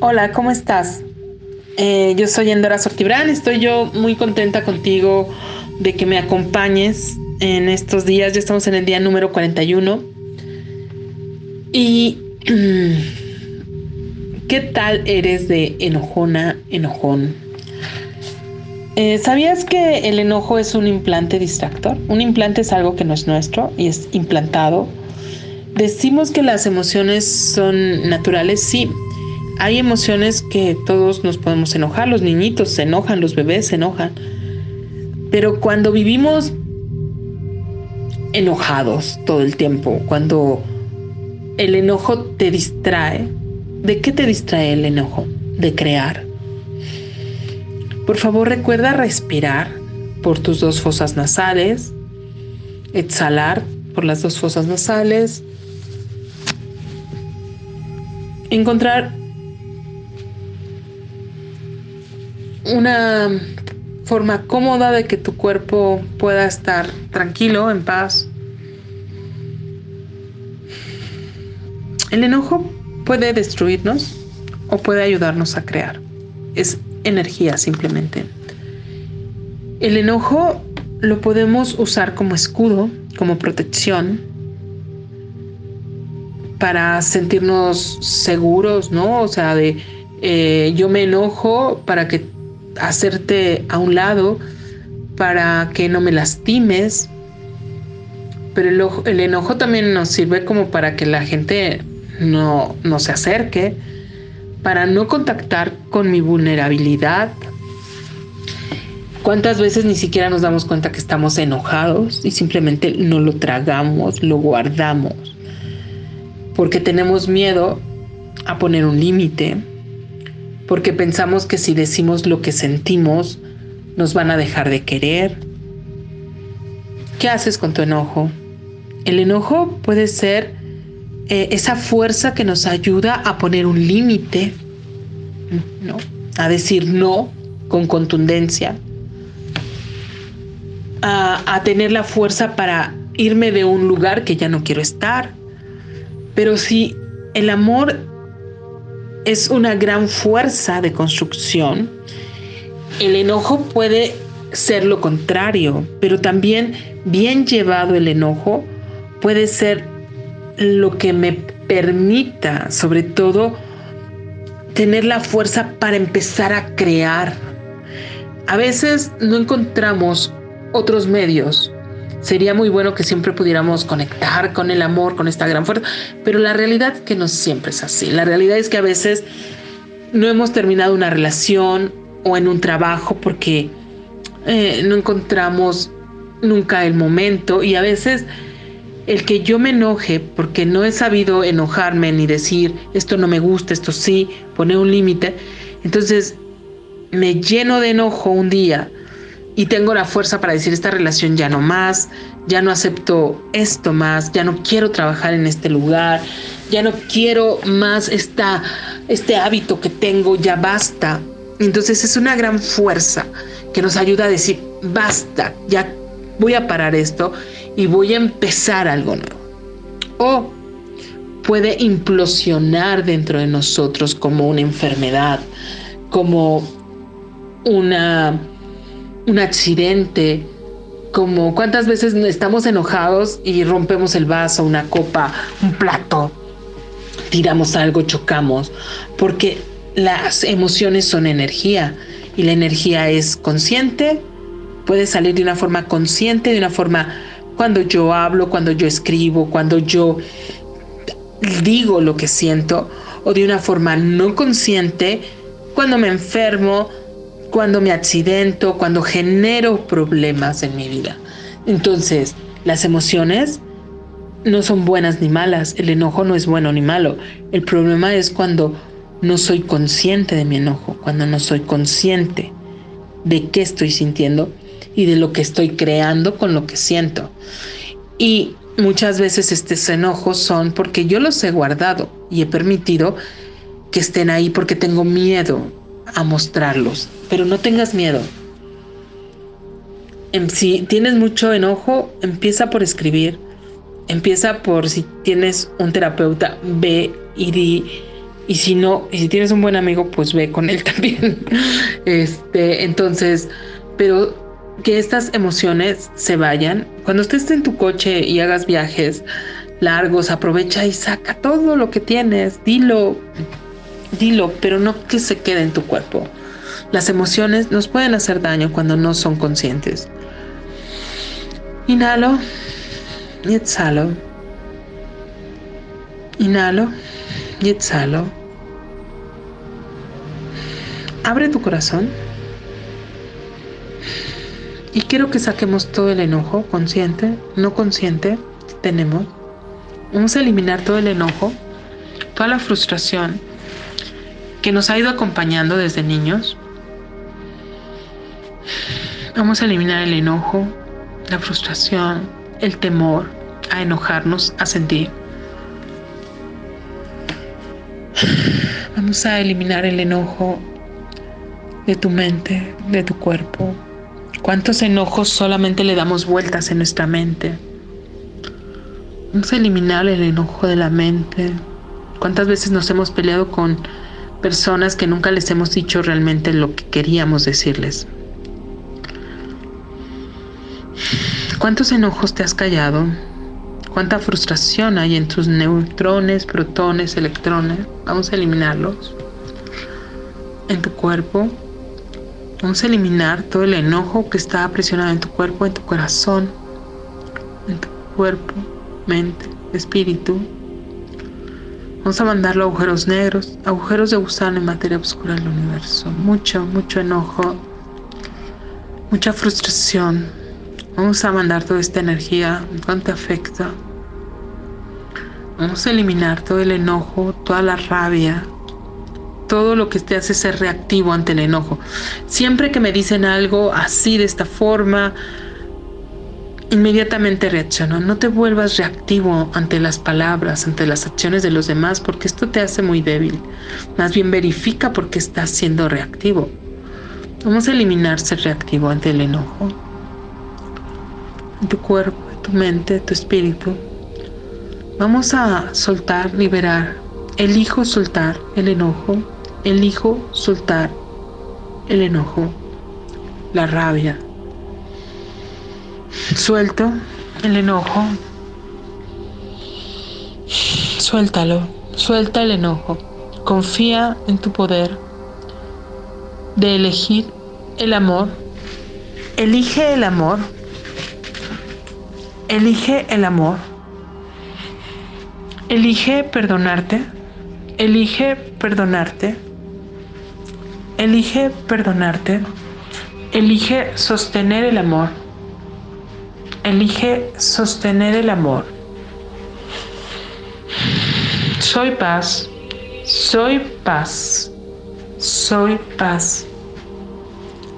Hola, ¿cómo estás? Eh, yo soy Endora Sortibrán, estoy yo muy contenta contigo de que me acompañes en estos días, ya estamos en el día número 41. ¿Y qué tal eres de enojona, enojón? Eh, ¿Sabías que el enojo es un implante distractor? Un implante es algo que no es nuestro y es implantado. Decimos que las emociones son naturales, sí, hay emociones que todos nos podemos enojar, los niñitos se enojan, los bebés se enojan, pero cuando vivimos enojados todo el tiempo, cuando el enojo te distrae, ¿de qué te distrae el enojo? De crear. Por favor recuerda respirar por tus dos fosas nasales, exhalar por las dos fosas nasales, encontrar una forma cómoda de que tu cuerpo pueda estar tranquilo, en paz. El enojo puede destruirnos o puede ayudarnos a crear. Es energía simplemente. El enojo lo podemos usar como escudo, como protección, para sentirnos seguros, ¿no? O sea, de eh, yo me enojo para que hacerte a un lado para que no me lastimes. Pero el, enojo también nos sirve como para que la gente no, no se acerque, para no contactar con mi vulnerabilidad. ¿Cuántas veces ni siquiera nos damos cuenta que estamos enojados y simplemente no lo tragamos, lo guardamos? Porque tenemos miedo a poner un límite, porque pensamos que si decimos lo que sentimos, nos van a dejar de querer. ¿Qué haces con tu enojo? El enojo puede ser eh, esa fuerza que nos ayuda a poner un límite, ¿no? a decir no con contundencia, a, a tener la fuerza para irme de un lugar que ya no quiero estar. Pero si el amor es una gran fuerza de construcción. El enojo puede ser lo contrario, pero también bien llevado el enojo puede ser lo que me permita, sobre todo, tener la fuerza para empezar a crear. A veces no encontramos otros medios Sería muy bueno que siempre pudiéramos conectar con el amor, con esta gran fuerza, pero la realidad es que no siempre es así. La realidad es que a veces no hemos terminado una relación o en un trabajo porque eh, no encontramos nunca el momento y a veces el que yo me enoje porque no he sabido enojarme ni decir esto no me gusta, esto sí, poner un límite, entonces me lleno de enojo un día y tengo la fuerza para decir esta relación ya no más, ya no acepto esto más, ya no quiero trabajar en este lugar, ya no quiero más esta, este hábito que tengo, ya basta. Entonces es una gran fuerza que nos ayuda a decir, basta, ya voy a parar esto y voy a empezar algo nuevo. O puede implosionar dentro de nosotros como una enfermedad, como una un accidente, como cuántas veces estamos enojados y rompemos el vaso, una copa, un plato, tiramos algo, chocamos, porque las emociones son energía y la energía es consciente, puede salir de una forma consciente, de una forma cuando yo hablo, cuando yo escribo, cuando yo digo lo que siento, o de una forma no consciente, cuando me enfermo, cuando me accidento, cuando genero problemas en mi vida. Entonces, las emociones no son buenas ni malas, el enojo no es bueno ni malo. El problema es cuando no soy consciente de mi enojo, cuando no soy consciente de qué estoy sintiendo y de lo que estoy creando con lo que siento. Y muchas veces estos enojos son porque yo los he guardado y he permitido que estén ahí porque tengo miedo a mostrarlos, pero no tengas miedo. Si tienes mucho enojo, empieza por escribir. Empieza por si tienes un terapeuta, ve y di Y si no, y si tienes un buen amigo, pues ve con él también. Este, entonces, pero que estas emociones se vayan. Cuando estés en tu coche y hagas viajes largos, aprovecha y saca todo lo que tienes, dilo, dilo, pero no que se quede en tu cuerpo. Las emociones nos pueden hacer daño cuando no son conscientes. Inhalo y exhalo. Inhalo y exhalo. Abre tu corazón. Y quiero que saquemos todo el enojo, consciente, no consciente, tenemos. Vamos a eliminar todo el enojo, toda la frustración que nos ha ido acompañando desde niños. Vamos a eliminar el enojo, la frustración, el temor a enojarnos, a sentir. Vamos a eliminar el enojo de tu mente, de tu cuerpo. ¿Cuántos enojos solamente le damos vueltas en nuestra mente? Vamos a eliminar el enojo de la mente. ¿Cuántas veces nos hemos peleado con personas que nunca les hemos dicho realmente lo que queríamos decirles? ¿Cuántos enojos te has callado? ¿Cuánta frustración hay en tus neutrones, protones, electrones? Vamos a eliminarlos. En tu cuerpo. Vamos a eliminar todo el enojo que está presionado en tu cuerpo, en tu corazón, en tu cuerpo, mente, espíritu. Vamos a mandarlo agujeros negros, agujeros de gusano en materia oscura del universo. Mucho, mucho enojo, mucha frustración, Vamos a mandar toda esta energía, cuánto afecta. Vamos a eliminar todo el enojo, toda la rabia, todo lo que te hace ser reactivo ante el enojo. Siempre que me dicen algo así, de esta forma, inmediatamente reacciono. No te vuelvas reactivo ante las palabras, ante las acciones de los demás, porque esto te hace muy débil. Más bien verifica por qué estás siendo reactivo. Vamos a eliminar ser reactivo ante el enojo tu cuerpo, tu mente, tu espíritu. Vamos a soltar, liberar. Elijo soltar el enojo. Elijo soltar el enojo, la rabia. Suelto el enojo. Suéltalo. Suelta el enojo. Confía en tu poder de elegir el amor. Elige el amor Elige el amor. Elige perdonarte. Elige perdonarte. Elige perdonarte. Elige sostener el amor. Elige sostener el amor. Soy paz. Soy paz. Soy paz.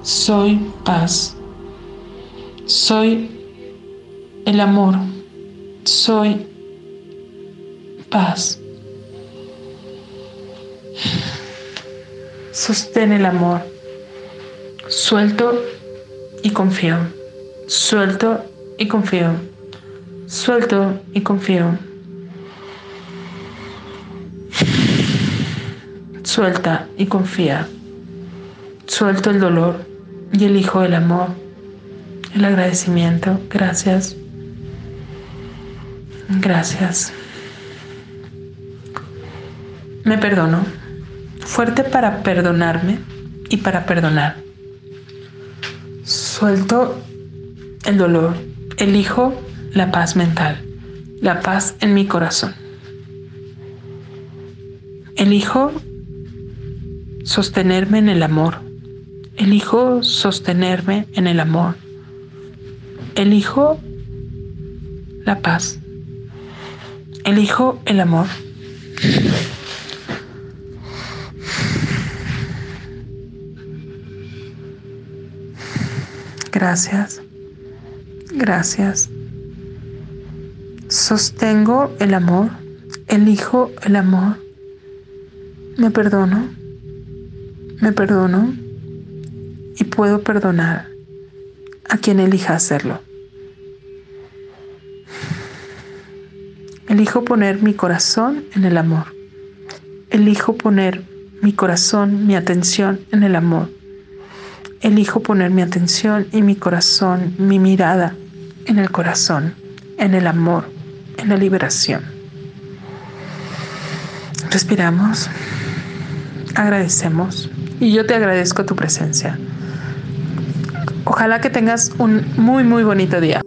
Soy paz. Soy el amor. Soy paz. Sostén el amor. Suelto y confío. Suelto y confío. Suelto y confío. Suelta y confía. Suelto el dolor y elijo el amor, el agradecimiento. Gracias. Gracias. Me perdono. Fuerte para perdonarme y para perdonar. Suelto el dolor. Elijo la paz mental, la paz en mi corazón. Elijo sostenerme en el amor. Elijo sostenerme en el amor. Elijo la paz. Elijo el amor. Gracias. Gracias. Sostengo el amor. Elijo el amor. Me perdono. Me perdono. Y puedo perdonar a quien elija hacerlo. Elijo poner mi corazón en el amor. elijo poner mi corazón, mi atención en el amor. Elijo poner mi atención y mi corazón, mi mirada en el corazón, en el amor, en la liberación. Respiramos, agradecemos y yo te agradezco tu presencia. Ojalá que tengas un muy, muy bonito día.